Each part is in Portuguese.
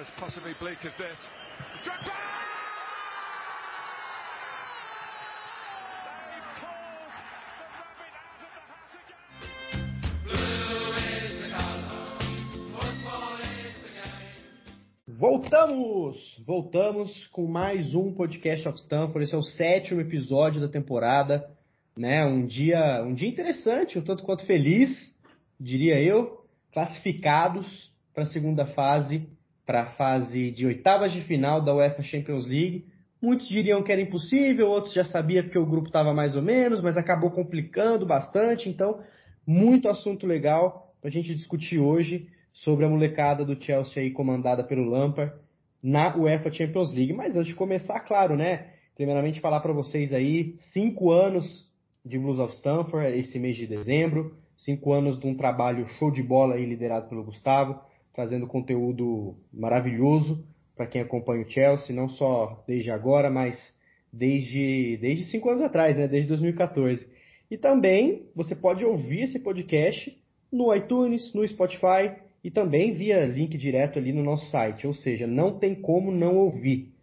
as possibly bleak as this. Drogba! Voltamos! Voltamos com mais um podcast of Stanford. Esse é o sétimo episódio da temporada, né? Um dia, um dia interessante, um tanto quanto feliz, diria eu. Classificados para a segunda fase, para a fase de oitavas de final da UEFA Champions League. Muitos diriam que era impossível, outros já sabiam porque o grupo estava mais ou menos, mas acabou complicando bastante. Então, muito assunto legal para a gente discutir hoje sobre a molecada do Chelsea aí comandada pelo Lampard na UEFA Champions League. Mas antes de começar, claro, né? Primeiramente falar para vocês aí, cinco anos de Blues of Stamford esse mês de dezembro, cinco anos de um trabalho show de bola aí liderado pelo Gustavo, trazendo conteúdo maravilhoso para quem acompanha o Chelsea, não só desde agora, mas desde, desde cinco anos atrás, né? Desde 2014. E também você pode ouvir esse podcast no iTunes, no Spotify e também via link direto ali no nosso site, ou seja, não tem como não ouvir.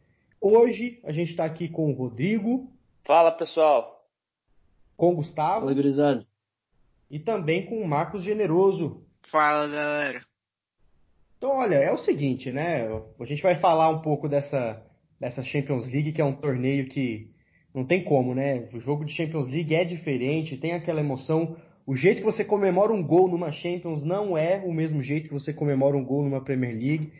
Hoje a gente está aqui com o Rodrigo, Fala pessoal, com o Gustavo Oi, gurizada. e também com o Marcos Generoso. Fala galera. Então, olha, é o seguinte, né? A gente vai falar um pouco dessa, dessa Champions League, que é um torneio que não tem como, né? O jogo de Champions League é diferente, tem aquela emoção. O jeito que você comemora um gol numa Champions não é o mesmo jeito que você comemora um gol numa Premier League.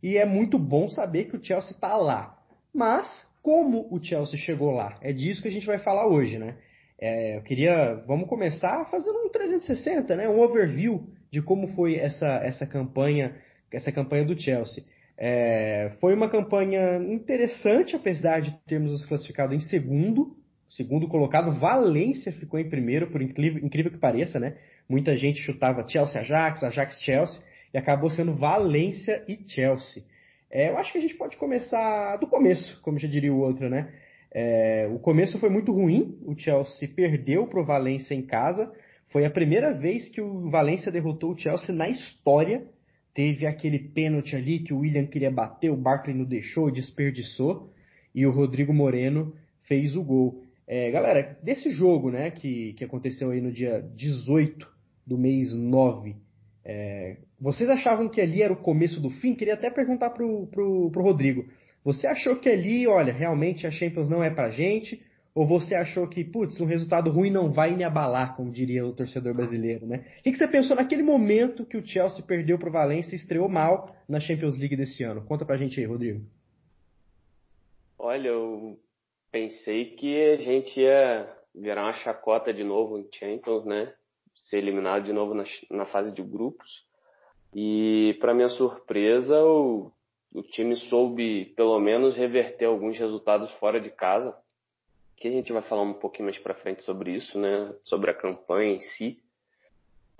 E é muito bom saber que o Chelsea está lá. Mas, como o Chelsea chegou lá? É disso que a gente vai falar hoje, né? É, eu queria. Vamos começar fazendo um 360, né? Um overview de como foi essa, essa campanha, essa campanha do Chelsea. É, foi uma campanha interessante, apesar de termos nos classificado em segundo, segundo colocado. Valência ficou em primeiro, por incrível, incrível que pareça, né? Muita gente chutava Chelsea Ajax, Ajax Chelsea, e acabou sendo Valência e Chelsea. É, eu acho que a gente pode começar do começo, como já diria o outro, né? É, o começo foi muito ruim, o Chelsea perdeu para o Valência em casa. Foi a primeira vez que o Valência derrotou o Chelsea na história. Teve aquele pênalti ali que o William queria bater, o Barkley não deixou, desperdiçou. E o Rodrigo Moreno fez o gol. É, galera, desse jogo né, que, que aconteceu aí no dia 18 do mês 9, é, vocês achavam que ali era o começo do fim? Queria até perguntar pro, pro, pro Rodrigo. Você achou que ali, olha, realmente a Champions não é pra gente? Ou você achou que, putz, um resultado ruim não vai me abalar, como diria o torcedor brasileiro, né? O que, você pensou naquele momento que o Chelsea perdeu pro Valência e estreou mal na Champions League desse ano? Conta pra gente aí, Rodrigo. olha, eu pensei que a gente ia virar uma chacota de novo em Champions, né? Ser eliminado de novo na, na fase de grupos. E, para minha surpresa, o, o time soube pelo menos reverter alguns resultados fora de casa. Que a gente vai falar um pouquinho mais para frente sobre isso, né? Sobre a campanha em si.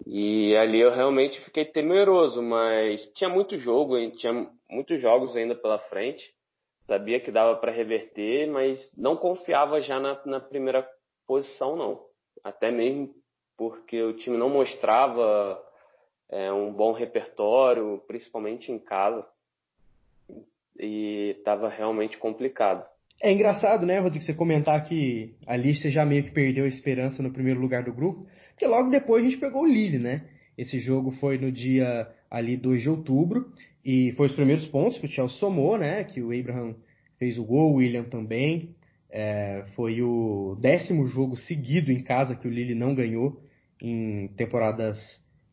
E ali eu realmente fiquei temeroso, mas tinha muito jogo, tinha muitos jogos ainda pela frente. Sabia que dava para reverter, mas não confiava já na, na primeira posição, não. Até mesmo porque o time não mostrava é, um bom repertório, principalmente em casa. E estava realmente complicado. É engraçado, né, Rodrigo, você comentar que ali você já meio que perdeu a esperança no primeiro lugar do grupo, porque logo depois a gente pegou o Lille, né? Esse jogo foi no dia ali 2 de outubro e foi os primeiros pontos que o Chelsea somou, né? Que o Abraham fez o gol, o William também. É, foi o décimo jogo seguido em casa que o Lille não ganhou em temporadas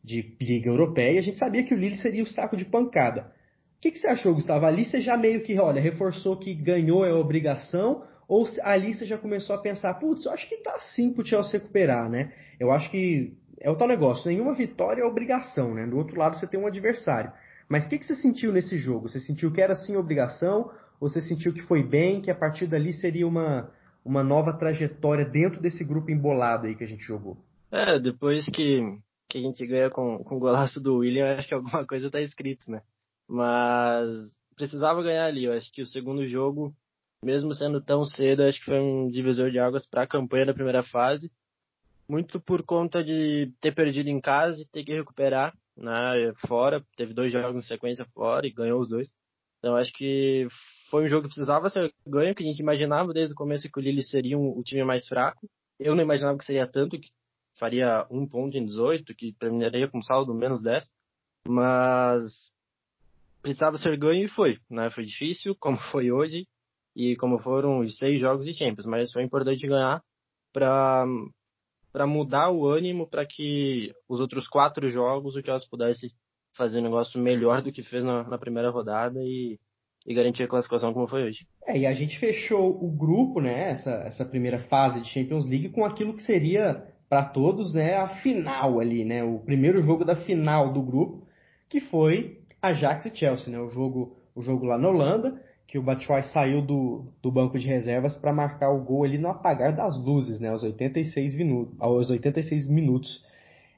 de Liga Europeia. A gente sabia que o Lille seria o saco de pancada. O que, que você achou, Gustavo? Ali você já meio que, olha, reforçou que ganhou é obrigação, ou ali você já começou a pensar, putz, eu acho que tá sim pro Chelsea recuperar, né? Eu acho que é o tal negócio, nenhuma vitória é obrigação, né? Do outro lado você tem um adversário. Mas o que, que você sentiu nesse jogo? Você sentiu que era sim obrigação, ou você sentiu que foi bem, que a partir dali seria uma, uma nova trajetória dentro desse grupo embolado aí que a gente jogou? É, depois que, que a gente ganha com, com o golaço do William, acho que alguma coisa tá escrito, né? Mas precisava ganhar ali. Eu acho que o segundo jogo, mesmo sendo tão cedo, acho que foi um divisor de águas para a campanha da primeira fase. Muito por conta de ter perdido em casa e ter que recuperar né, fora. Teve dois jogos em sequência fora e ganhou os dois. Então acho que foi um jogo que precisava ser ganho, que a gente imaginava desde o começo que o Lille seria um, o time mais fraco. Eu não imaginava que seria tanto, que faria um ponto em 18, que terminaria com saldo menos 10. Mas precisava ser ganho e foi. Né? Foi difícil, como foi hoje, e como foram os seis jogos de Champions. Mas foi importante ganhar para para mudar o ânimo para que os outros quatro jogos o Chelsea pudesse fazer um negócio melhor do que fez na, na primeira rodada e, e, garantir a classificação como foi hoje. É, e a gente fechou o grupo, né, essa, essa primeira fase de Champions League com aquilo que seria para todos, né, a final ali, né, o primeiro jogo da final do grupo, que foi Ajax e Chelsea, né, o jogo, o jogo lá na Holanda, que o Batshuayi saiu do, do banco de reservas para marcar o gol ali no apagar das luzes, né, aos 86 minutos, aos 86 minutos.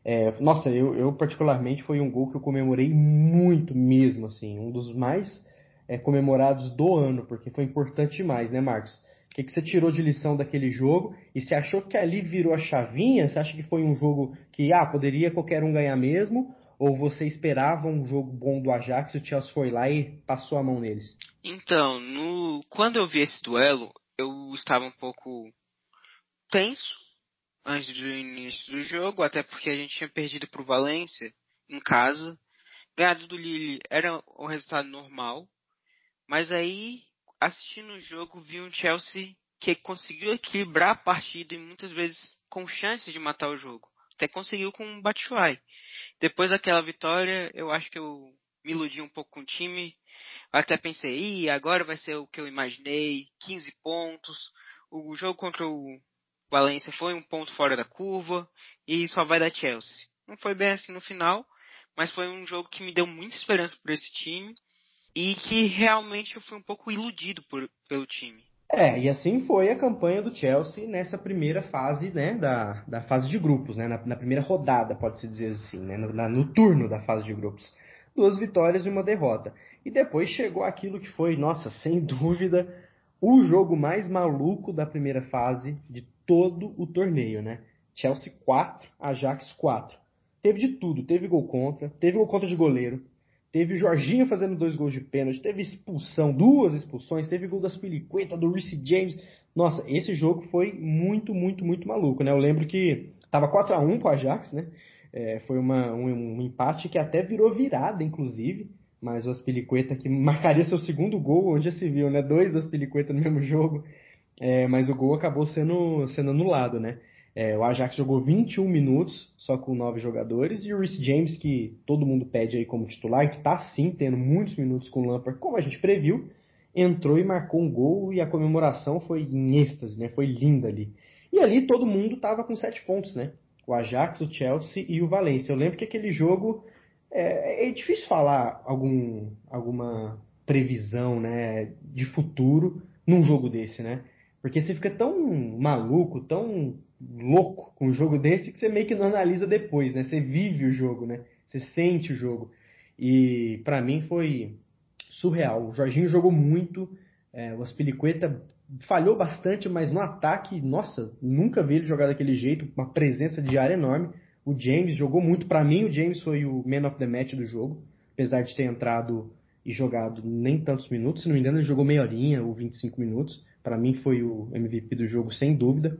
É, nossa, eu, eu, particularmente foi um gol que eu comemorei muito mesmo, assim, um dos mais é, comemorados do ano, porque foi importante demais, né, Marcos? O que, que você tirou de lição daquele jogo? E você achou que ali virou a chavinha? Você acha que foi um jogo que, ah, poderia qualquer um ganhar mesmo? Ou você esperava um jogo bom do Ajax e o Chelsea foi lá e passou a mão neles? Então, no... quando eu vi esse duelo, eu estava um pouco tenso antes do início do jogo, até porque a gente tinha perdido para o Valência em casa. Ganhado do Lille era o resultado normal, mas aí, assistindo o jogo, vi um Chelsea que conseguiu equilibrar a partida e muitas vezes com chances de matar o jogo. Até conseguiu com o Batshuayi. Depois daquela vitória, eu acho que eu me iludi um pouco com o time. Até pensei, Ih, agora vai ser o que eu imaginei, 15 pontos. O jogo contra o Valência foi um ponto fora da curva e só vai dar Chelsea. Não foi bem assim no final, mas foi um jogo que me deu muita esperança por esse time e que realmente eu fui um pouco iludido por, pelo time. É, e assim foi a campanha do Chelsea nessa primeira fase, né, da, da fase de grupos, né, na, na primeira rodada, pode-se dizer assim, né, no, na, no turno da fase de grupos. Duas vitórias e uma derrota. E depois chegou aquilo que foi, nossa, sem dúvida, o jogo mais maluco da primeira fase de todo o torneio, né? Chelsea 4, Ajax 4. Teve de tudo, teve gol contra, teve gol contra de goleiro, Teve Jorginho fazendo dois gols de pênalti, teve expulsão, duas expulsões, teve gol das Piliqueta, do Reece James. Nossa, esse jogo foi muito, muito, muito maluco, né? Eu lembro que tava 4 a 1 pro Ajax, né? É, foi uma, um, um, empate que até virou virada, inclusive. Mas o Aspilicueta que marcaria seu segundo gol, onde já se viu, né? Dois Aspilicueta no mesmo jogo. É, mas o gol acabou sendo, sendo anulado, né? É, o Ajax jogou 21 minutos, só com nove jogadores, e o Rhys James, que todo mundo pede aí como titular, que está sim tendo muitos minutos com o Lampard, como a gente previu, entrou e marcou um gol, e a comemoração foi em êxtase, né? Foi linda ali. E ali todo mundo estava com sete pontos, né? O Ajax, o Chelsea e o Valência. Eu lembro que aquele jogo é, é difícil falar algum, alguma previsão, né, de futuro num jogo desse, né? Porque você fica tão maluco, tão louco com um jogo desse que você meio que não analisa depois, né? Você vive o jogo, né? Você sente o jogo. E para mim foi surreal. O Jorginho jogou muito, é, o Aspilicueta falhou bastante, mas no ataque, nossa, nunca vi ele jogar daquele jeito, uma presença de área enorme. O James jogou muito. Para mim, o James foi o man of the match do jogo, apesar de ter entrado e jogado nem tantos minutos. Se não me engano, ele jogou meia horinha ou 25 minutos. Para mim, foi o MVP do jogo, sem dúvida.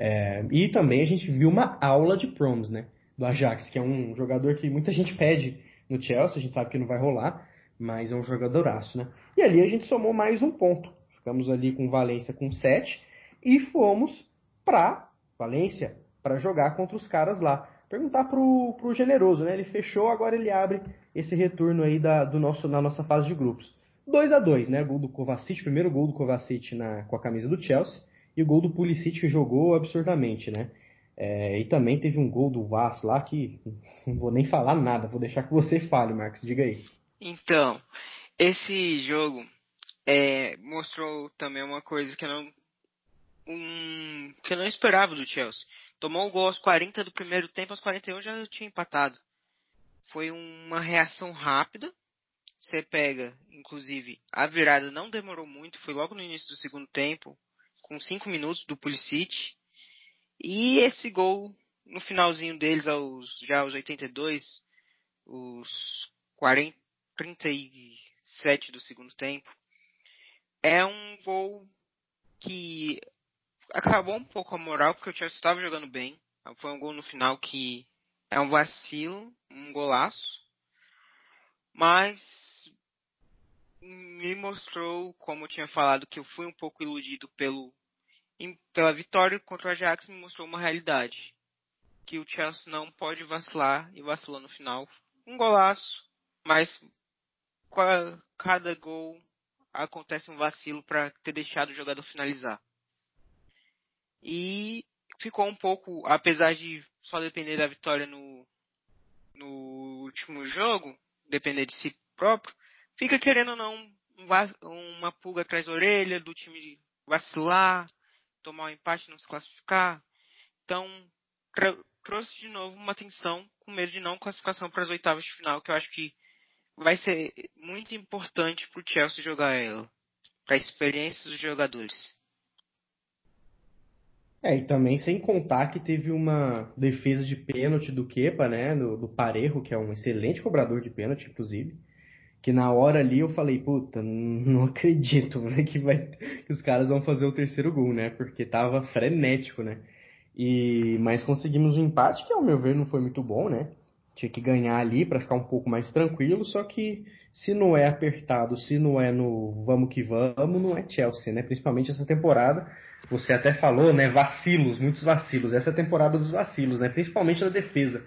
É, e também a gente viu uma aula de proms, né? Do Ajax, que é um jogador que muita gente pede no Chelsea, a gente sabe que não vai rolar, mas é um jogadoraço, né? E ali a gente somou mais um ponto. Ficamos ali com Valência com 7 e fomos pra Valência para jogar contra os caras lá. Perguntar pro, pro Generoso, né? Ele fechou, agora ele abre esse retorno aí da, do nosso, na nossa fase de grupos. 2 a 2 né? Gol do Kovacic, primeiro gol do Kovacic na, com a camisa do Chelsea e o gol do Pulisic que jogou absurdamente, né? É, e também teve um gol do Vasco lá que não vou nem falar nada, vou deixar que você fale, Marcos, diga aí. Então, esse jogo é, mostrou também uma coisa que eu não um, que eu não esperava do Chelsea. Tomou o gol aos 40 do primeiro tempo, aos 41 já tinha empatado. Foi uma reação rápida. Você pega, inclusive, a virada não demorou muito, foi logo no início do segundo tempo com 5 minutos do Pulisic. E esse gol no finalzinho deles aos já aos 82, os 40, 7 do segundo tempo. É um gol que acabou um pouco a moral, porque o Chelsea estava jogando bem. Foi um gol no final que é um vacilo, um golaço. Mas me mostrou, como eu tinha falado, que eu fui um pouco iludido pelo, pela vitória contra o Ajax, me mostrou uma realidade. Que o Chelsea não pode vacilar e vacilou no final. Um golaço, mas cada gol acontece um vacilo para ter deixado o jogador finalizar. E ficou um pouco, apesar de só depender da vitória no, no último jogo, depender de si próprio, fica querendo ou não uma pulga atrás da orelha do time vacilar, tomar um empate, não se classificar. Então, trouxe de novo uma tensão com medo de não classificação para as oitavas de final, que eu acho que vai ser muito importante para o Chelsea jogar ela, para a experiência dos jogadores. É, e também sem contar que teve uma defesa de pênalti do Kepa, né, do, do Parejo, que é um excelente cobrador de pênalti, inclusive, que na hora ali eu falei, puta, não acredito né, que, vai, que os caras vão fazer o terceiro gol, né, porque tava frenético, né, e, mas conseguimos um empate que ao meu ver não foi muito bom, né, tinha que ganhar ali para ficar um pouco mais tranquilo, só que se não é apertado, se não é no vamos que vamos, não é Chelsea, né? Principalmente essa temporada. Você até falou, né? Vacilos, muitos vacilos. Essa é a temporada dos vacilos, né? Principalmente na defesa.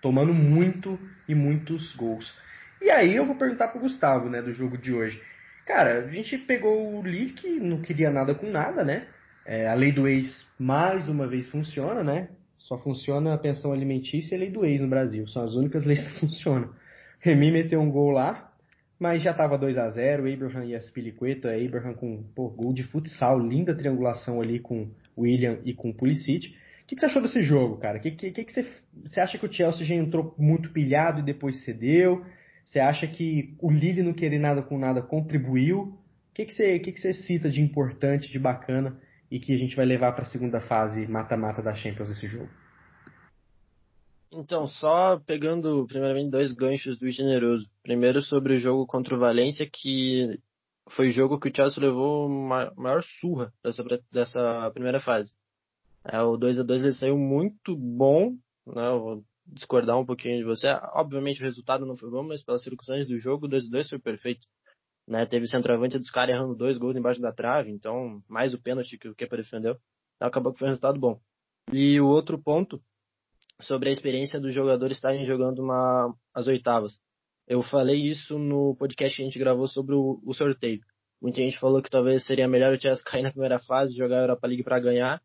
Tomando muito e muitos gols. E aí eu vou perguntar pro Gustavo, né, do jogo de hoje. Cara, a gente pegou o Lee que não queria nada com nada, né? É, a lei do ex mais uma vez funciona, né? Só funciona a pensão alimentícia e a lei do ex no Brasil. São as únicas leis que funcionam. Remy meteu um gol lá, mas já estava 2 a 0 Abraham e Aspilicueta. Abraham com pô, gol de futsal, linda triangulação ali com William e com Pulisic. O que, que você achou desse jogo, cara? O que, que, que, você, você acha que o Chelsea já entrou muito pilhado e depois cedeu? Você acha que o Lille não querer nada com nada contribuiu? O que, que, você, que, que você cita de importante, de bacana e que a gente vai levar para a segunda fase mata-mata da Champions esse jogo? Então, só pegando primeiramente dois ganchos do generoso. Primeiro sobre o jogo contra o Valência, que foi o jogo que o Chelsea levou a maior surra dessa, dessa primeira fase. É, o 2 a 2 ele saiu muito bom, né? Discordar um pouquinho de você. Obviamente o resultado não foi bom, mas pelas circunstâncias do jogo, o 2 a 2 foi perfeito. Né? Teve centroavante dos caras errando dois gols embaixo da trave, então mais o pênalti que o Kepa defendeu. Então, acabou que foi um resultado bom. E o outro ponto sobre a experiência dos jogadores estarem jogando uma, as oitavas. Eu falei isso no podcast que a gente gravou sobre o, o sorteio. Muita gente falou que talvez seria melhor o Chelsea cair na primeira fase, jogar a Europa League para ganhar.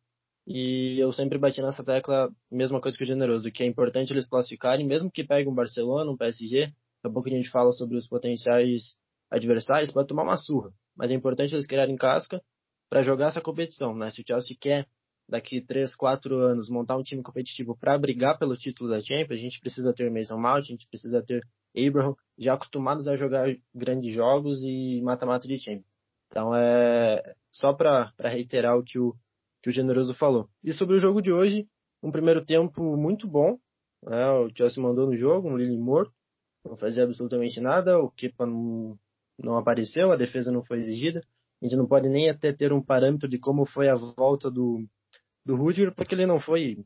E eu sempre bati nessa tecla, mesma coisa que o Generoso, que é importante eles classificarem, mesmo que peguem um Barcelona, um PSG. Daqui a pouco a gente fala sobre os potenciais adversários, pode tomar uma surra. Mas é importante eles criarem casca para jogar essa competição, né? Se o Chelsea quer daqui 3, 4 anos montar um time competitivo para brigar pelo título da Champions, a gente precisa ter Mason Mount, a gente precisa ter Abraham, já acostumados a jogar grandes jogos e mata-mata de Champions. Então é só para reiterar o que o, que o Generoso falou. E sobre o jogo de hoje, um primeiro tempo muito bom, né? o Chelsea mandou no jogo, um Lille morto, não fazia absolutamente nada, o Kepa não, não apareceu, a defesa não foi exigida. A gente não pode nem até ter um parâmetro de como foi a volta do, do Rudiger, porque ele não foi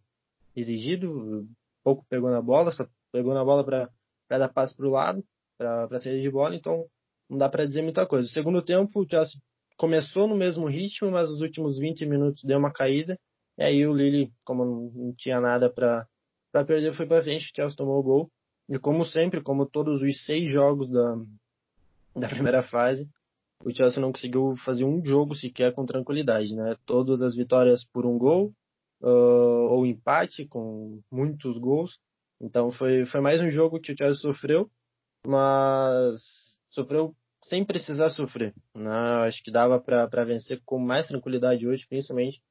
exigido, pouco pegou na bola, só pegou na bola para dar passe para o lado, para sair de bola, então não dá para dizer muita coisa. O segundo tempo, o Chelsea começou no mesmo ritmo, mas os últimos 20 minutos deu uma caída, e aí o Lille, como não tinha nada para perder, foi para frente, o Chelsea tomou o gol, e como sempre, como todos os seis jogos da, da primeira fase, o Chelsea não conseguiu fazer um jogo sequer com tranquilidade, né? Todas as vitórias por um gol uh, ou empate com muitos gols. Então foi, foi mais um jogo que o Chelsea sofreu, mas sofreu sem precisar sofrer. Né? Acho que dava para vencer com mais tranquilidade hoje, principalmente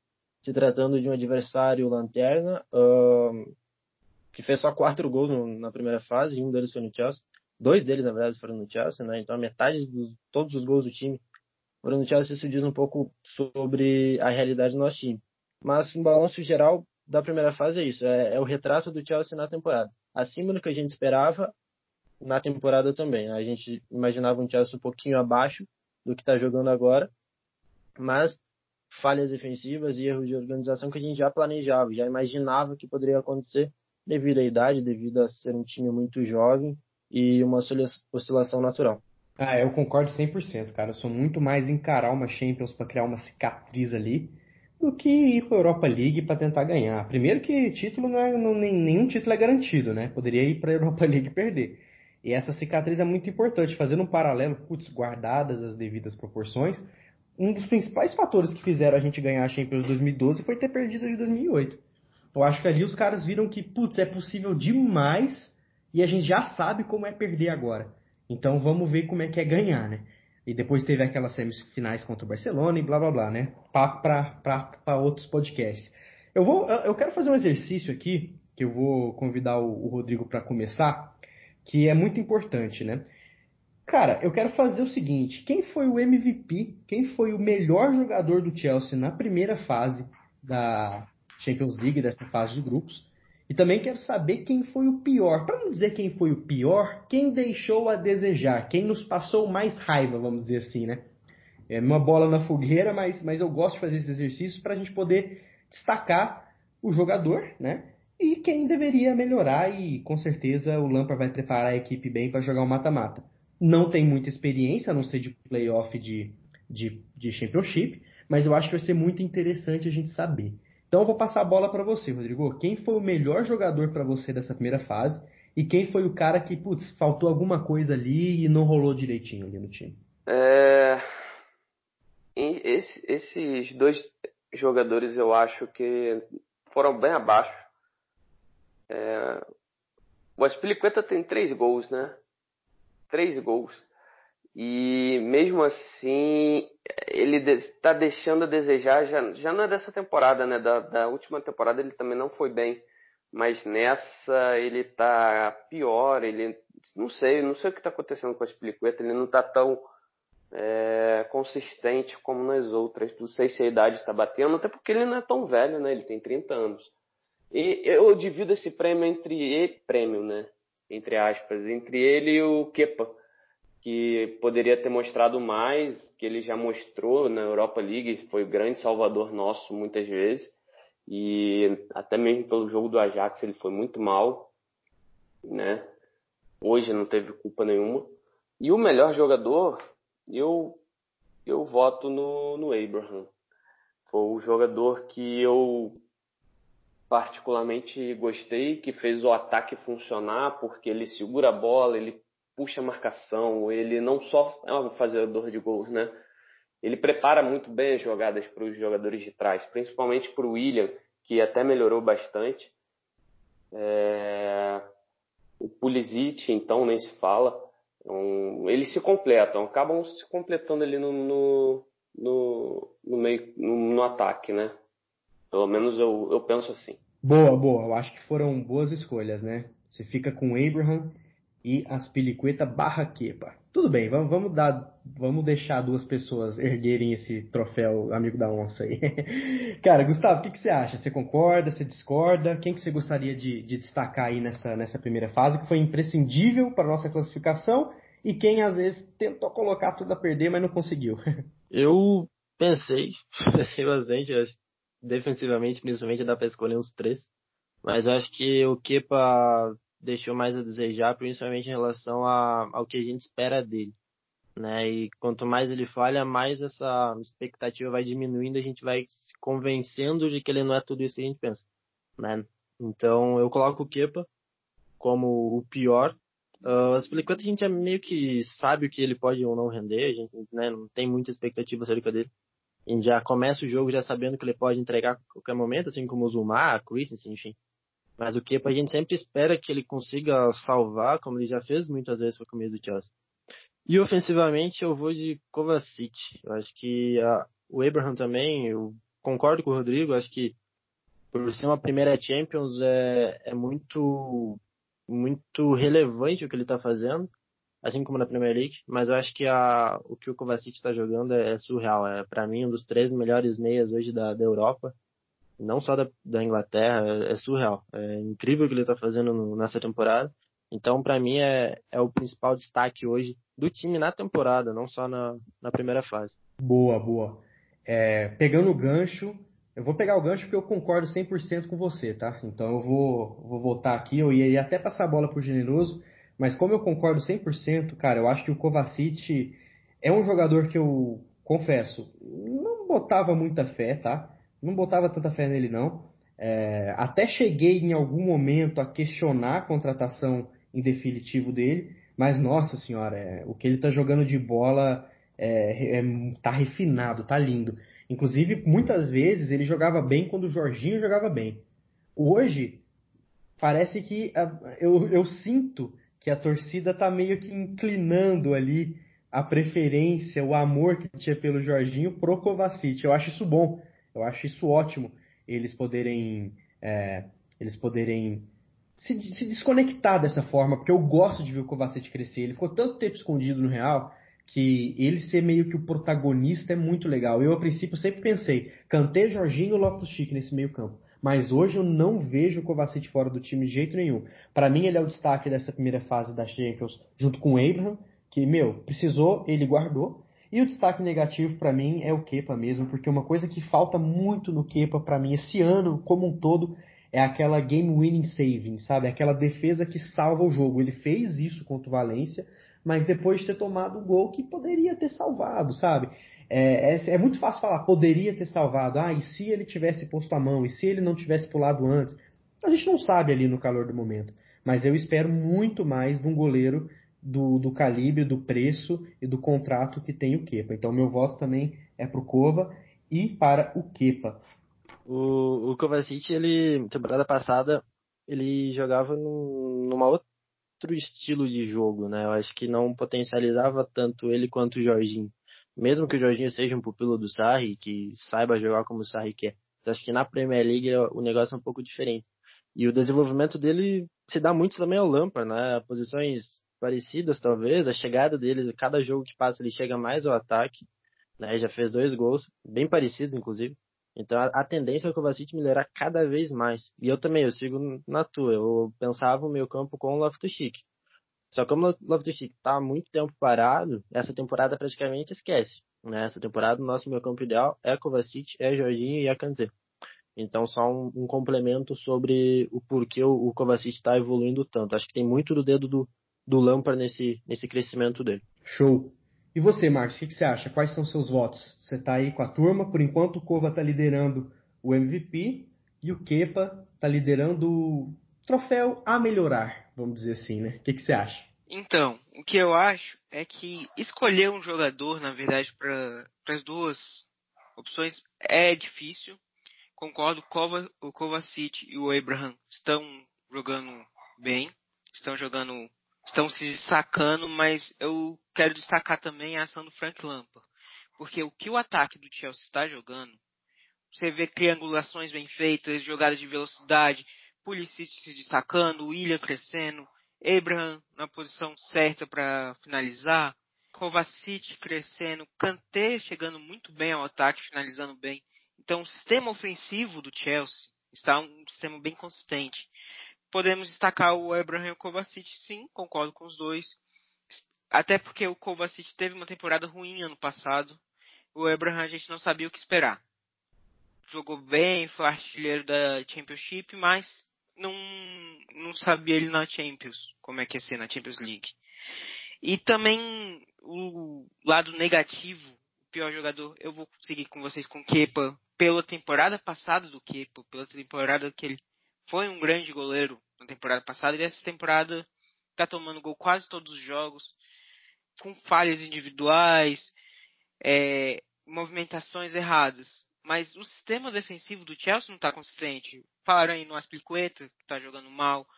se tratando de um adversário lanterna uh, que fez só quatro gols no, na primeira fase, e um deles foi no Chelsea. Dois deles, na verdade, foram no Chelsea, né? Então metade de todos os gols do time foram no Chelsea. Isso diz um pouco sobre a realidade do nosso time. Mas um balanço geral da primeira fase é isso. É, é o retrato do Chelsea na temporada. Acima do que a gente esperava, na temporada também. A gente imaginava um Chelsea um pouquinho abaixo do que está jogando agora, mas falhas defensivas e erros de organização que a gente já planejava, já imaginava que poderia acontecer devido à idade, devido a ser um time muito jovem e uma oscilação natural. Ah, eu concordo 100%, cara. Eu sou muito mais encarar uma Champions para criar uma cicatriz ali do que ir para Europa League para tentar ganhar. Primeiro que título não é, não, nem, nenhum título é garantido, né? Poderia ir para Europa League e perder. E essa cicatriz é muito importante, fazendo um paralelo, putz, guardadas as devidas proporções. Um dos principais fatores que fizeram a gente ganhar a Champions 2012 foi ter perdido de 2008. Eu acho que ali os caras viram que, putz, é possível demais e a gente já sabe como é perder agora. Então vamos ver como é que é ganhar, né? E depois teve aquelas semifinais contra o Barcelona e blá blá blá, né? Papo para outros podcasts. Eu vou, eu quero fazer um exercício aqui que eu vou convidar o, o Rodrigo para começar, que é muito importante, né? Cara, eu quero fazer o seguinte: quem foi o MVP, quem foi o melhor jogador do Chelsea na primeira fase da Champions League, dessa fase de grupos? E também quero saber quem foi o pior. Para não dizer quem foi o pior, quem deixou a desejar, quem nos passou mais raiva, vamos dizer assim, né? É uma bola na fogueira, mas, mas eu gosto de fazer esse exercício para a gente poder destacar o jogador, né? E quem deveria melhorar, e com certeza o Lampard vai preparar a equipe bem para jogar o mata-mata. Não tem muita experiência, a não ser de playoff de, de, de Championship, mas eu acho que vai ser muito interessante a gente saber. Então eu vou passar a bola para você, Rodrigo. Quem foi o melhor jogador para você dessa primeira fase? E quem foi o cara que, putz, faltou alguma coisa ali e não rolou direitinho ali no time? É... Esse, esses dois jogadores eu acho que foram bem abaixo. É... O Aspilicueta tem três gols, né? Três gols. E mesmo assim, ele está deixando a desejar, já, já não é dessa temporada, né? Da, da última temporada ele também não foi bem. Mas nessa ele tá pior, ele. Não sei, não sei o que está acontecendo com a Spliqueta, ele não está tão é, consistente como nas outras. Não sei se a idade está batendo, até porque ele não é tão velho, né? Ele tem 30 anos. E eu divido esse prêmio entre ele, prêmio, né? Entre aspas, entre ele e o Kepa que poderia ter mostrado mais, que ele já mostrou na Europa League, foi o grande salvador nosso muitas vezes, e até mesmo pelo jogo do Ajax ele foi muito mal, né? Hoje não teve culpa nenhuma. E o melhor jogador, eu eu voto no, no Abraham. Foi o jogador que eu particularmente gostei, que fez o ataque funcionar, porque ele segura a bola, ele puxa a marcação, ele não só é um fazedor de gols, né? Ele prepara muito bem as jogadas para os jogadores de trás, principalmente para o William, que até melhorou bastante. É... O Pulisic, então, nem se fala. Um... Eles se completam, acabam se completando ali no, no, no, no meio, no, no, ataque, né? Pelo menos eu, eu penso assim. Boa, boa. Eu acho que foram boas escolhas, né? Você fica com o Abraham, e Aspilicueta barra Quepa. Tudo bem, vamos, vamos dar, vamos deixar duas pessoas erguerem esse troféu amigo da onça aí. Cara, Gustavo, o que, que, você acha? Você concorda? Você discorda? Quem que você gostaria de, de destacar aí nessa, nessa primeira fase que foi imprescindível para nossa classificação e quem às vezes tentou colocar tudo a perder, mas não conseguiu? Eu pensei, pensei bastante, defensivamente, principalmente dá para escolher uns três. Mas eu acho que o Kepa deixou mais a desejar, principalmente em relação a, ao que a gente espera dele. Né? E quanto mais ele falha, mais essa expectativa vai diminuindo, a gente vai se convencendo de que ele não é tudo isso que a gente pensa. Né? Então eu coloco o Kepa como o pior. Uh, as enquanto a gente é meio que sabe o que ele pode ou não render, a gente né, não tem muita expectativa acerca dele. Gente já começa o jogo já sabendo que ele pode entregar a qualquer momento, assim como o Zumar, Christensen, enfim. Mas o Kepa a gente sempre espera que ele consiga salvar, como ele já fez muitas vezes com a camisa do Chelsea. E ofensivamente eu vou de Kovacic. Eu acho que a, o Abraham também, eu concordo com o Rodrigo, acho que por ser uma primeira Champions é, é muito muito relevante o que ele está fazendo, assim como na Premier League, mas eu acho que a, o que o Kovacic está jogando é, é surreal. É para mim um dos três melhores meias hoje da, da Europa não só da, da Inglaterra, é, é, surreal. É incrível o que ele está fazendo no, nessa temporada. Então, para mim, é, é o principal destaque hoje do time na temporada, não só na, na primeira fase. Boa, boa. É, pegando o gancho, eu vou pegar o gancho porque eu concordo 100% com você, tá? Então eu vou, vou voltar aqui, eu ia até passar a bola pro Generoso, mas como eu concordo 100%, cara, eu acho que o Kovacic é um jogador que eu, confesso, não botava muita fé, tá? Não botava tanta fé nele, não. É, até cheguei em algum momento a questionar a contratação em definitivo dele, mas nossa senhora, é, o que ele tá jogando de bola é, é, tá refinado, tá lindo. Inclusive, muitas vezes ele jogava bem quando o Jorginho jogava bem. Hoje, parece que a, eu, eu sinto que a torcida tá meio que inclinando ali a preferência, o amor que tinha pelo Jorginho pro Kovacic. Eu acho isso bom, eu acho isso ótimo, eles poderem, é, eles poderem se, se, desconectar dessa forma, porque eu gosto de ver o Kovacic crescer. Ele ficou tanto tempo escondido no Real que ele ser meio que o protagonista é muito legal. Eu, a princípio, sempre pensei, cantei Jorginho e Loftus Chic nesse meio campo. Mas hoje eu não vejo o Kovacic fora do time de jeito nenhum. Para mim, ele é o destaque dessa primeira fase da Champions, junto com o Abraham, que, meu, precisou, ele guardou. E o destaque negativo para mim é o Kepa mesmo, porque uma coisa que falta muito no Kepa para mim esse ano, como um todo, é aquela game winning saving, sabe? Aquela defesa que salva o jogo. Ele fez isso contra o Valência, mas depois de ter tomado o gol que poderia ter salvado, sabe? É, é, é, muito fácil falar, poderia ter salvado. Ah, e se ele tivesse posto a mão? E se ele não tivesse pulado antes? A gente não sabe ali no calor do momento. Mas eu espero muito mais de um goleiro do, do calibre, do preço e do contrato que tem o Kepa. Então meu voto também é pro Cova e para o Kepa. O, o Kovacic, ele, temporada passada, ele jogava num, numa outro estilo de jogo, né? Eu acho que não potencializava tanto ele quanto o Jorginho. Mesmo que o Jorginho seja um pupilo do Sarri, que saiba jogar como o Sarri quer. Acho que na Premier League o negócio é um pouco diferente. E o desenvolvimento dele se dá muito também ao Lampard, né? Posições parecidas, talvez. A chegada dele, cada jogo que passa, ele chega mais ao ataque. Né? Já fez dois gols, bem parecidos, inclusive. Então a, a tendência é o Kovacic melhorar cada vez mais. E eu também, eu sigo na tua. Eu pensava o meu campo com o Loftus-Cheek. Só que como o Loftus-Cheek tá há muito tempo parado, essa temporada praticamente esquece. Né? Essa temporada o nosso meu campo ideal é Kovacic, é Jorginho e é Kanté. Então só um, um complemento sobre o porquê o, o Kovacic está evoluindo tanto. Acho que tem muito do dedo do, do Lampard nesse, nesse crescimento dele. Show. E você, Marcos, o que, que, você acha? Quais são seus votos? Você está aí com a turma, por enquanto o Kova está liderando o MVP e o Kepa está liderando troféu a melhorar, vamos dizer assim, né? O que, você acha? Então, o que eu acho é que escolher um jogador, na verdade, para as duas opções é difícil. Concordo, o Kovacic e o Abraham estão jogando bem, estão jogando estão se destacando, mas eu quero destacar também a ação do Frank Lampard. Porque o que o ataque do Chelsea está jogando, você vê triangulações bem feitas, jogadas de velocidade, Pulisic se destacando, William crescendo, Abraham na posição certa para finalizar, Kovacic crescendo, Kanté chegando muito bem ao ataque, finalizando bem. Então o sistema ofensivo do Chelsea está um sistema bem consistente. Podemos destacar o Abraham e o Kovacic, sim, concordo com os dois. Até porque o Kovacic teve uma temporada ruim ano passado. O Abraham a gente não sabia o que esperar. Jogou bem, foi artilheiro da Championship, mas não, não sabia ele na Champions, como é que ia ser na Champions League. E também o lado negativo, o pior jogador, eu vou seguir com vocês com Kepa, pela temporada passada do Kepa, pela temporada que ele foi um grande goleiro na temporada passada e essa temporada está tomando gol quase todos os jogos, com falhas individuais, é, movimentações erradas. Mas o sistema defensivo do Chelsea não está consistente. Falaram aí no Aspilicueta, que está jogando mal.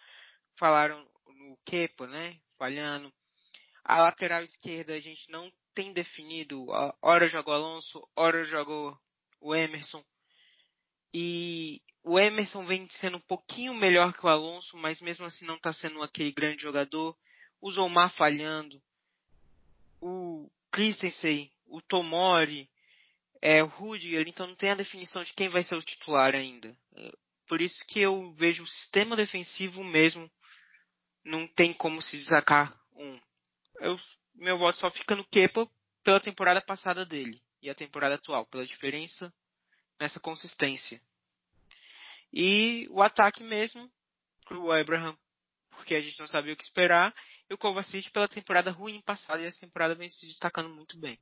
Falaram no Kepa, né? Falhando. A lateral esquerda a gente não tem definido. Hora jogou Alonso, hora jogou o Emerson. E o Emerson vem sendo um pouquinho melhor que o Alonso, mas mesmo assim não está sendo aquele grande jogador. O Zomar falhando. O Christensen, o Tomori, é, o Rudiger, então não tem a definição de quem vai ser o titular ainda. É, por isso que eu vejo o sistema defensivo mesmo não tem como se destacar um. Eu, meu voto só fica no Kepa pela temporada passada dele e a temporada atual, pela diferença nessa consistência. E o ataque mesmo pro Abraham, porque a gente não sabia o que esperar, e o Kovacic pela temporada ruim passada e essa temporada vem se destacando muito bem.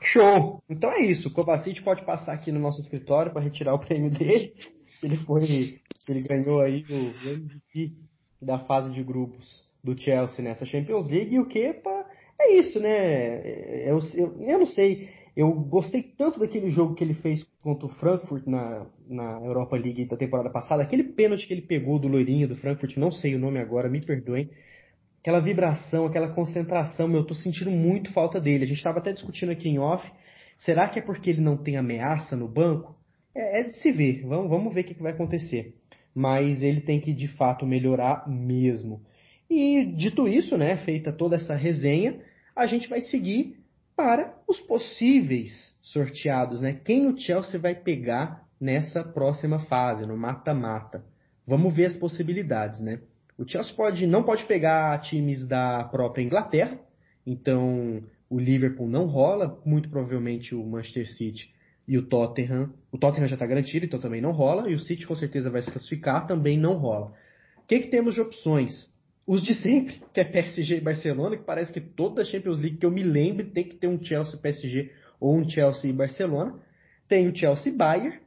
Show! Então é isso. O Kovacic pode passar aqui no nosso escritório para retirar o prêmio dele. Ele foi, ele ganhou aí o MVP da fase de grupos do Chelsea nessa Champions League. E o Kepa é isso, né? Eu, eu, eu não sei. Eu gostei tanto daquele jogo que ele fez contra o Frankfurt na, na Europa League da temporada passada. Aquele pênalti que ele pegou do loirinho do Frankfurt, não sei o nome agora, me perdoem. Aquela vibração, aquela concentração, meu, eu tô sentindo muito falta dele. A gente estava até discutindo aqui em off. Será que é porque ele não tem ameaça no banco? É, é de se ver. Vamos, vamos ver o que, que vai acontecer. Mas ele tem que de fato melhorar mesmo. E dito isso, né, feita toda essa resenha, a gente vai seguir para os possíveis sorteados, né? Quem o Chelsea vai pegar nessa próxima fase, no mata-mata. Vamos ver as possibilidades, né? O Chelsea pode, não pode pegar times da própria Inglaterra, então o Liverpool não rola, muito provavelmente o Manchester City e o Tottenham. O Tottenham já está garantido, então também não rola, e o City com certeza vai se classificar, também não rola. O que, que temos de opções? Os de sempre, que é PSG e Barcelona, que parece que toda Champions League que eu me lembre tem que ter um Chelsea PSG ou um Chelsea e Barcelona. Tem o Chelsea Bayern,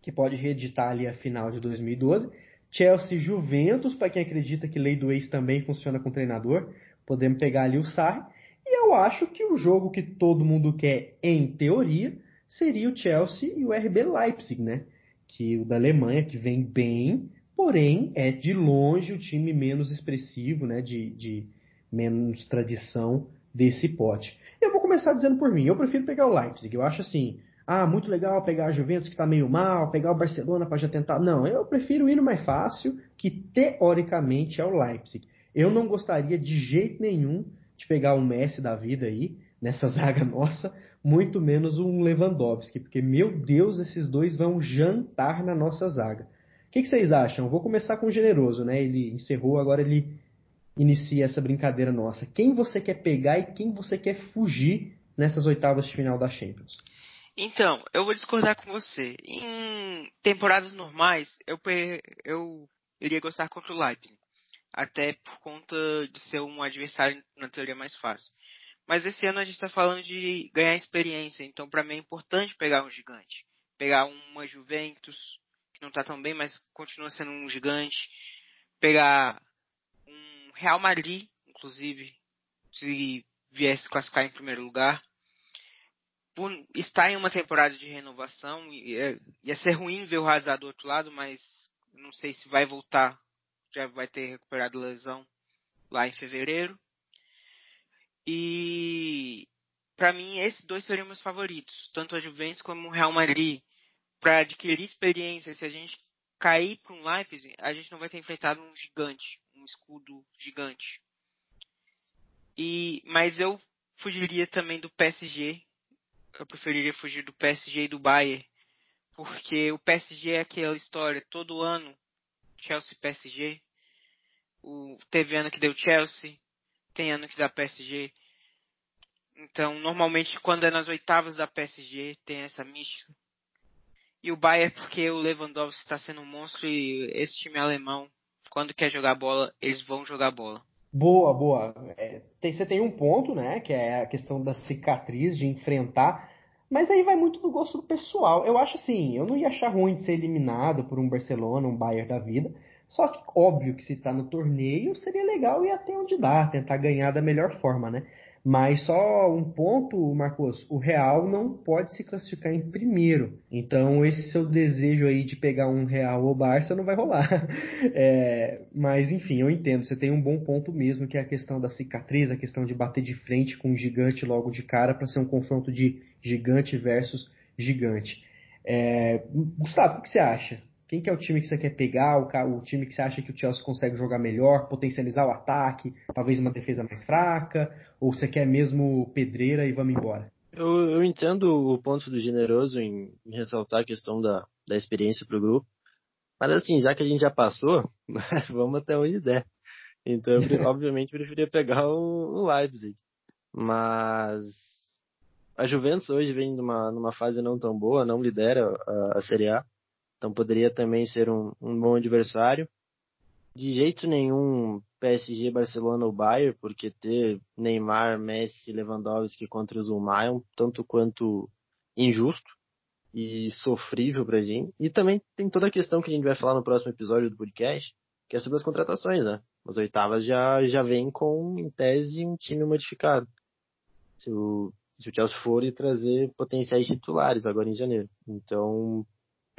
que pode reeditar ali a final de 2012. Chelsea Juventus, para quem acredita que lei do ex também funciona com treinador. Podemos pegar ali o Sarri. E eu acho que o jogo que todo mundo quer, em teoria, seria o Chelsea e o RB Leipzig, né? Que o da Alemanha, que vem bem, porém é de longe o time menos expressivo, né, de, de menos tradição desse pote. Eu vou começar dizendo por mim, eu prefiro pegar o Leipzig, eu acho assim, ah, muito legal pegar a Juventus que está meio mal, pegar o Barcelona para já tentar. Não, eu prefiro ir no mais fácil, que teoricamente é o Leipzig. Eu não gostaria de jeito nenhum de pegar um Messi da vida aí, nessa zaga nossa, muito menos um Lewandowski, porque, meu Deus, esses dois vão jantar na nossa zaga. O que, que, vocês acham? Vou começar com o generoso, né? Ele encerrou, agora ele inicia essa brincadeira nossa. Quem você quer pegar e quem você quer fugir nessas oitavas de final da Champions? Então, eu vou discordar com você. Em temporadas normais, eu, eu iria gostar contra o Leipzig. Até por conta de ser um adversário, na teoria, mais fácil. Mas esse ano a gente está falando de ganhar experiência, então para mim é importante pegar um gigante. Pegar uma Juventus, que não está tão bem, mas continua sendo um gigante. Pegar um Real Madrid, inclusive, se viesse classificar em primeiro lugar. Por estar em uma temporada de renovação, ia, ia ser ruim ver o Hazard do outro lado, mas não sei se vai voltar, já vai ter recuperado lesão lá em fevereiro. E para mim esses dois seriam meus favoritos, tanto a Juventus como o Real Madrid para adquirir experiência, se a gente cair para um Leipzig, a gente não vai ter enfrentado um gigante, um escudo gigante. E mas eu fugiria também do PSG. Eu preferiria fugir do PSG e do Bayern, porque o PSG é aquela história todo ano Chelsea PSG. O teve ano que deu Chelsea, tem ano que dá PSG. Então, normalmente quando é nas oitavas da PSG tem essa mística. E o Bayern porque o Lewandowski está sendo um monstro e esse time alemão, quando quer jogar bola, eles vão jogar bola. Boa, boa. É, tem, você tem um ponto, né? Que é a questão da cicatriz, de enfrentar. Mas aí vai muito do gosto do pessoal. Eu acho assim, eu não ia achar ruim de ser eliminado por um Barcelona, um Bayern da vida. Só que, óbvio que se tá no torneio, seria legal ir até onde dá, tentar ganhar da melhor forma, né? Mas só um ponto, Marcos, o Real não pode se classificar em primeiro. Então esse seu desejo aí de pegar um Real ou Barça não vai rolar. É, mas enfim, eu entendo, você tem um bom ponto mesmo, que é a questão da cicatriz, a questão de bater de frente com um gigante logo de cara para ser um confronto de gigante versus gigante. É, Gustavo, o que você acha? Quem que é o time que você quer pegar, o, o, time que você acha que o Chelsea consegue jogar melhor, potencializar o ataque, talvez uma defesa mais fraca, ou você quer mesmo pedreira e vamos embora? Eu, eu entendo o ponto do generoso em, em ressaltar a questão da, da experiência para o grupo, mas assim, já que a gente já passou, vamos até onde der. Então, eu, obviamente, preferia pegar o, o Leipzig. Mas a Juventus hoje vem numa, numa fase não tão boa, não lidera a, a Série A. Então poderia também ser um, um bom adversário. De jeito nenhum PSG, Barcelona ou Bayern, porque ter Neymar, Messi, Lewandowski contra o é um tanto quanto injusto e sofrível pra gente. E também tem toda a questão que a gente vai falar no próximo episódio do podcast, que é sobre as contratações, né? As oitavas já, já vem com, em tese, um time modificado. Se o, se o Chelsea for e trazer potenciais titulares agora em janeiro. Então,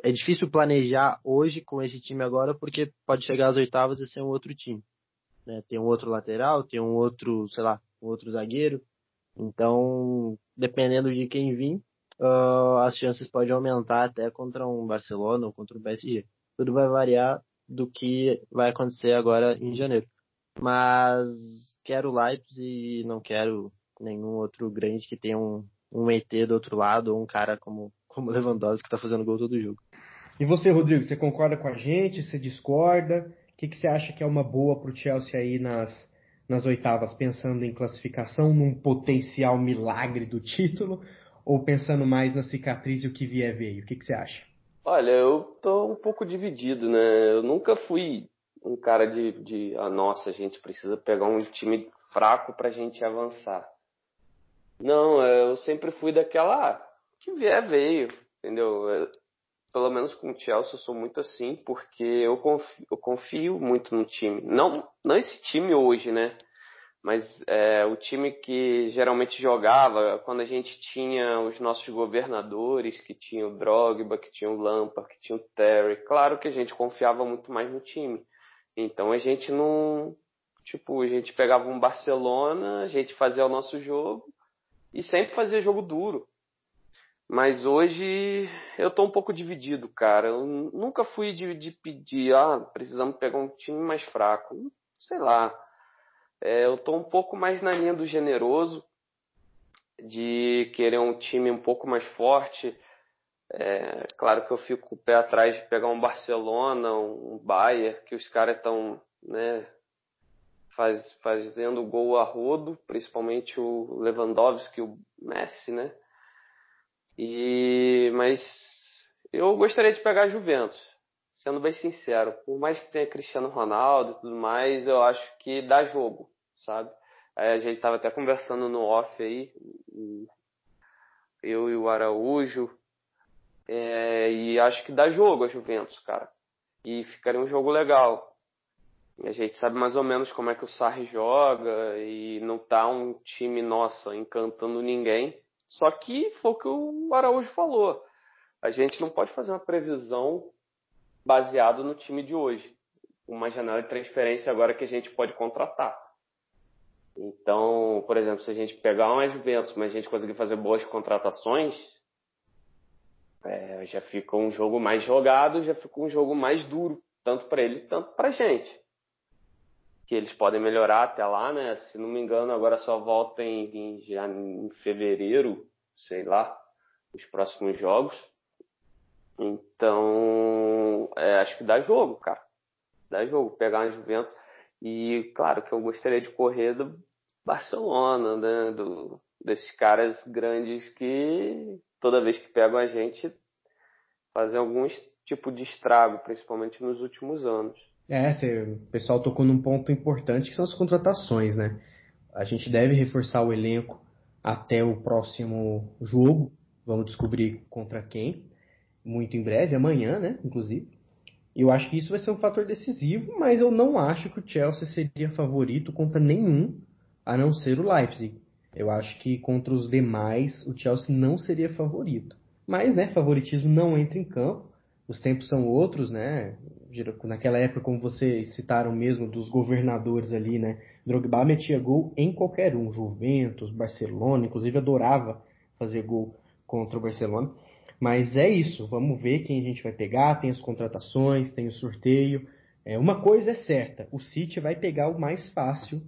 é difícil planejar hoje com esse time agora, porque pode chegar às oitavas e ser um outro time. Né? Tem um outro lateral, tem um outro, sei lá, um outro zagueiro. Então, dependendo de quem vir, uh, as chances podem aumentar até contra um Barcelona ou contra o PSG. Tudo vai variar do que vai acontecer agora em janeiro. Mas quero Leipzig e não quero nenhum outro grande que tenha um, um ET do outro lado ou um cara como como Lewandowski que está fazendo gol todo jogo. E você, Rodrigo, você concorda com a gente? Você discorda? O que, que você acha que é uma boa para o Chelsea aí nas, nas oitavas, pensando em classificação, num potencial milagre do título, ou pensando mais na cicatriz e o que vier veio? O que, que você acha? Olha, eu tô um pouco dividido, né? Eu nunca fui um cara de, de ah, nossa, a gente precisa pegar um time fraco pra gente avançar. Não, eu sempre fui daquela, ah, que vier, veio, entendeu? Pelo menos com o Chelsea eu sou muito assim, porque eu confio, eu confio muito no time. Não, não esse time hoje, né? Mas é, o time que geralmente jogava quando a gente tinha os nossos governadores, que tinha o Drogba, que tinha o Lampard, que tinha o Terry. Claro que a gente confiava muito mais no time. Então a gente não. Tipo, a gente pegava um Barcelona, a gente fazia o nosso jogo e sempre fazia jogo duro. Mas hoje eu tô um pouco dividido, cara. Eu nunca fui de, de pedir, ah, precisamos pegar um time mais fraco. Sei lá. É, eu tô um pouco mais na linha do generoso, de querer um time um pouco mais forte. É, claro que eu fico com o pé atrás de pegar um Barcelona, um Bayern, que os caras estão, né, faz, fazendo gol a rodo, principalmente o Lewandowski, o Messi, né? E mas eu gostaria de pegar a Juventus, sendo bem sincero. Por mais que tenha Cristiano Ronaldo e tudo mais, eu acho que dá jogo, sabe? A gente tava até conversando no off aí, eu e o Araújo, é, e acho que dá jogo a Juventus, cara. E ficaria um jogo legal. A gente sabe mais ou menos como é que o Sarri joga e não tá um time, nossa, encantando ninguém. Só que foi o que o Araújo falou. A gente não pode fazer uma previsão baseado no time de hoje. Uma janela de transferência agora que a gente pode contratar. Então, por exemplo, se a gente pegar uma Juventus, mas a gente conseguir fazer boas contratações, é, já fica um jogo mais jogado, já fica um jogo mais duro, tanto para ele, tanto para a gente que eles podem melhorar até lá, né? Se não me engano, agora só volta em, já em fevereiro, sei lá, os próximos jogos. Então, é, acho que dá jogo, cara. Dá jogo pegar a Juventus. E, claro, que eu gostaria de correr do Barcelona, né? Do, desses caras grandes que toda vez que pegam a gente fazem algum tipo de estrago, principalmente nos últimos anos. É, você, o pessoal tocou num ponto importante que são as contratações, né? A gente deve reforçar o elenco até o próximo jogo. Vamos descobrir contra quem. Muito em breve, amanhã, né? Inclusive. Eu acho que isso vai ser um fator decisivo, mas eu não acho que o Chelsea seria favorito contra nenhum, a não ser o Leipzig. Eu acho que contra os demais o Chelsea não seria favorito. Mas, né, favoritismo não entra em campo. Os tempos são outros, né? naquela época, como vocês citaram mesmo, dos governadores ali, né? Drogba metia gol em qualquer um, Juventus, Barcelona, inclusive adorava fazer gol contra o Barcelona. Mas é isso, vamos ver quem a gente vai pegar, tem as contratações, tem o sorteio. É, uma coisa é certa, o City vai pegar o mais fácil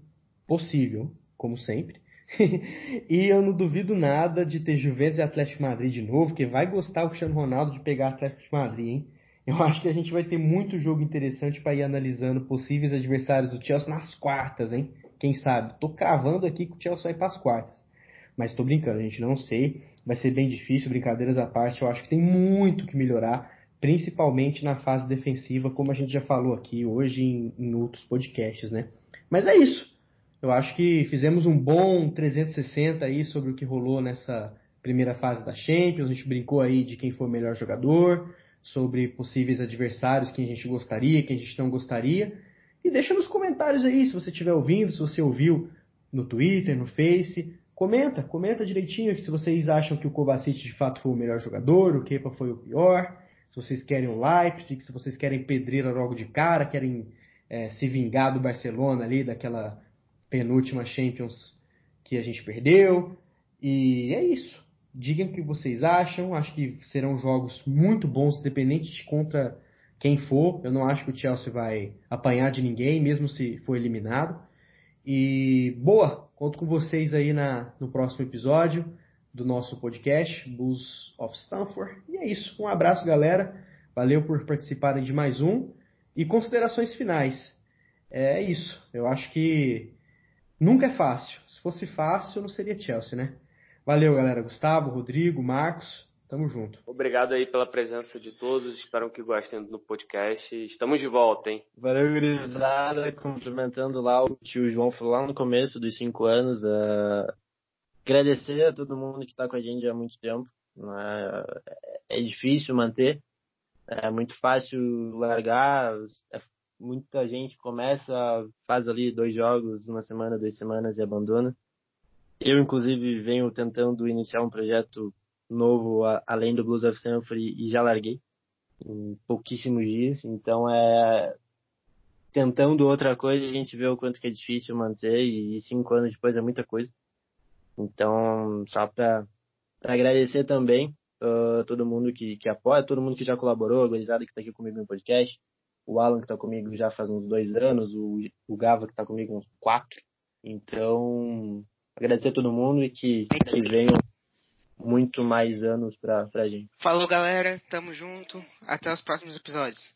possível, como sempre. e eu não duvido nada de ter Juventus e Atlético Madrid de novo, que vai gostar o Cristiano Ronaldo de pegar Atlético Madrid, hein? eu acho que a gente vai ter muito jogo interessante para ir analisando possíveis adversários do Chelsea nas quartas, hein? Quem sabe? Tô cravando aqui que o Chelsea vai para as quartas. Mas tô brincando, a gente não sei. Vai ser bem difícil, brincadeiras à parte. Eu acho que tem muito que melhorar, principalmente na fase defensiva, como a gente já falou aqui hoje em, em outros podcasts, né? Mas é isso. Eu acho que fizemos um bom 360 aí sobre o que rolou nessa primeira fase da Champions. A gente brincou aí de quem foi o melhor jogador, sobre possíveis adversários que a gente gostaria, que a gente não gostaria. E deixa nos comentários aí se você estiver ouvindo, se você ouviu no Twitter, no Face. Comenta, comenta direitinho se vocês acham que o Kovacic de fato foi o melhor jogador, o Kepa foi o pior, se vocês querem o Leipzig, se vocês querem pedreira logo de cara, querem é, se vingar do Barcelona ali, daquela penúltima Champions que a gente perdeu. E é isso. Digam o que vocês acham. Acho que serão jogos muito bons, independente de contra quem for. Eu não acho que o Chelsea vai apanhar de ninguém, mesmo se for eliminado. E boa, conto com vocês aí na, no próximo episódio do nosso podcast, Bulls of Stanford. E é isso. Um abraço, galera. Valeu por participarem de mais um. E considerações finais. É isso. Eu acho que nunca é fácil. Se fosse fácil, não seria Chelsea, né? Valeu, galera. Gustavo, Rodrigo, Marcos. Tamo junto. Obrigado aí pela presença de todos. Espero que gostem do podcast. Estamos de volta, hein? Valeu, gurizada. Cumprimentando lá o tio João falou lá no começo dos cinco anos. Uh, agradecer a todo mundo que está com a gente há muito tempo. Uh, é difícil manter. É muito fácil largar. É, muita gente começa, faz ali dois jogos, uma semana, duas semanas e abandona. Eu, inclusive, venho tentando iniciar um projeto novo além do Blues of Sanford e já larguei em pouquíssimos dias. Então, é tentando outra coisa, a gente vê o quanto que é difícil manter e cinco anos depois é muita coisa. Então, só para agradecer também uh, todo mundo que, que apoia, todo mundo que já colaborou, a que está aqui comigo no podcast, o Alan que está comigo já faz uns dois anos, o, o Gava que está comigo uns quatro. Então, agradecer a todo mundo e que, que venham muito mais anos pra, pra gente. Falou, galera. Tamo junto. Até os próximos episódios.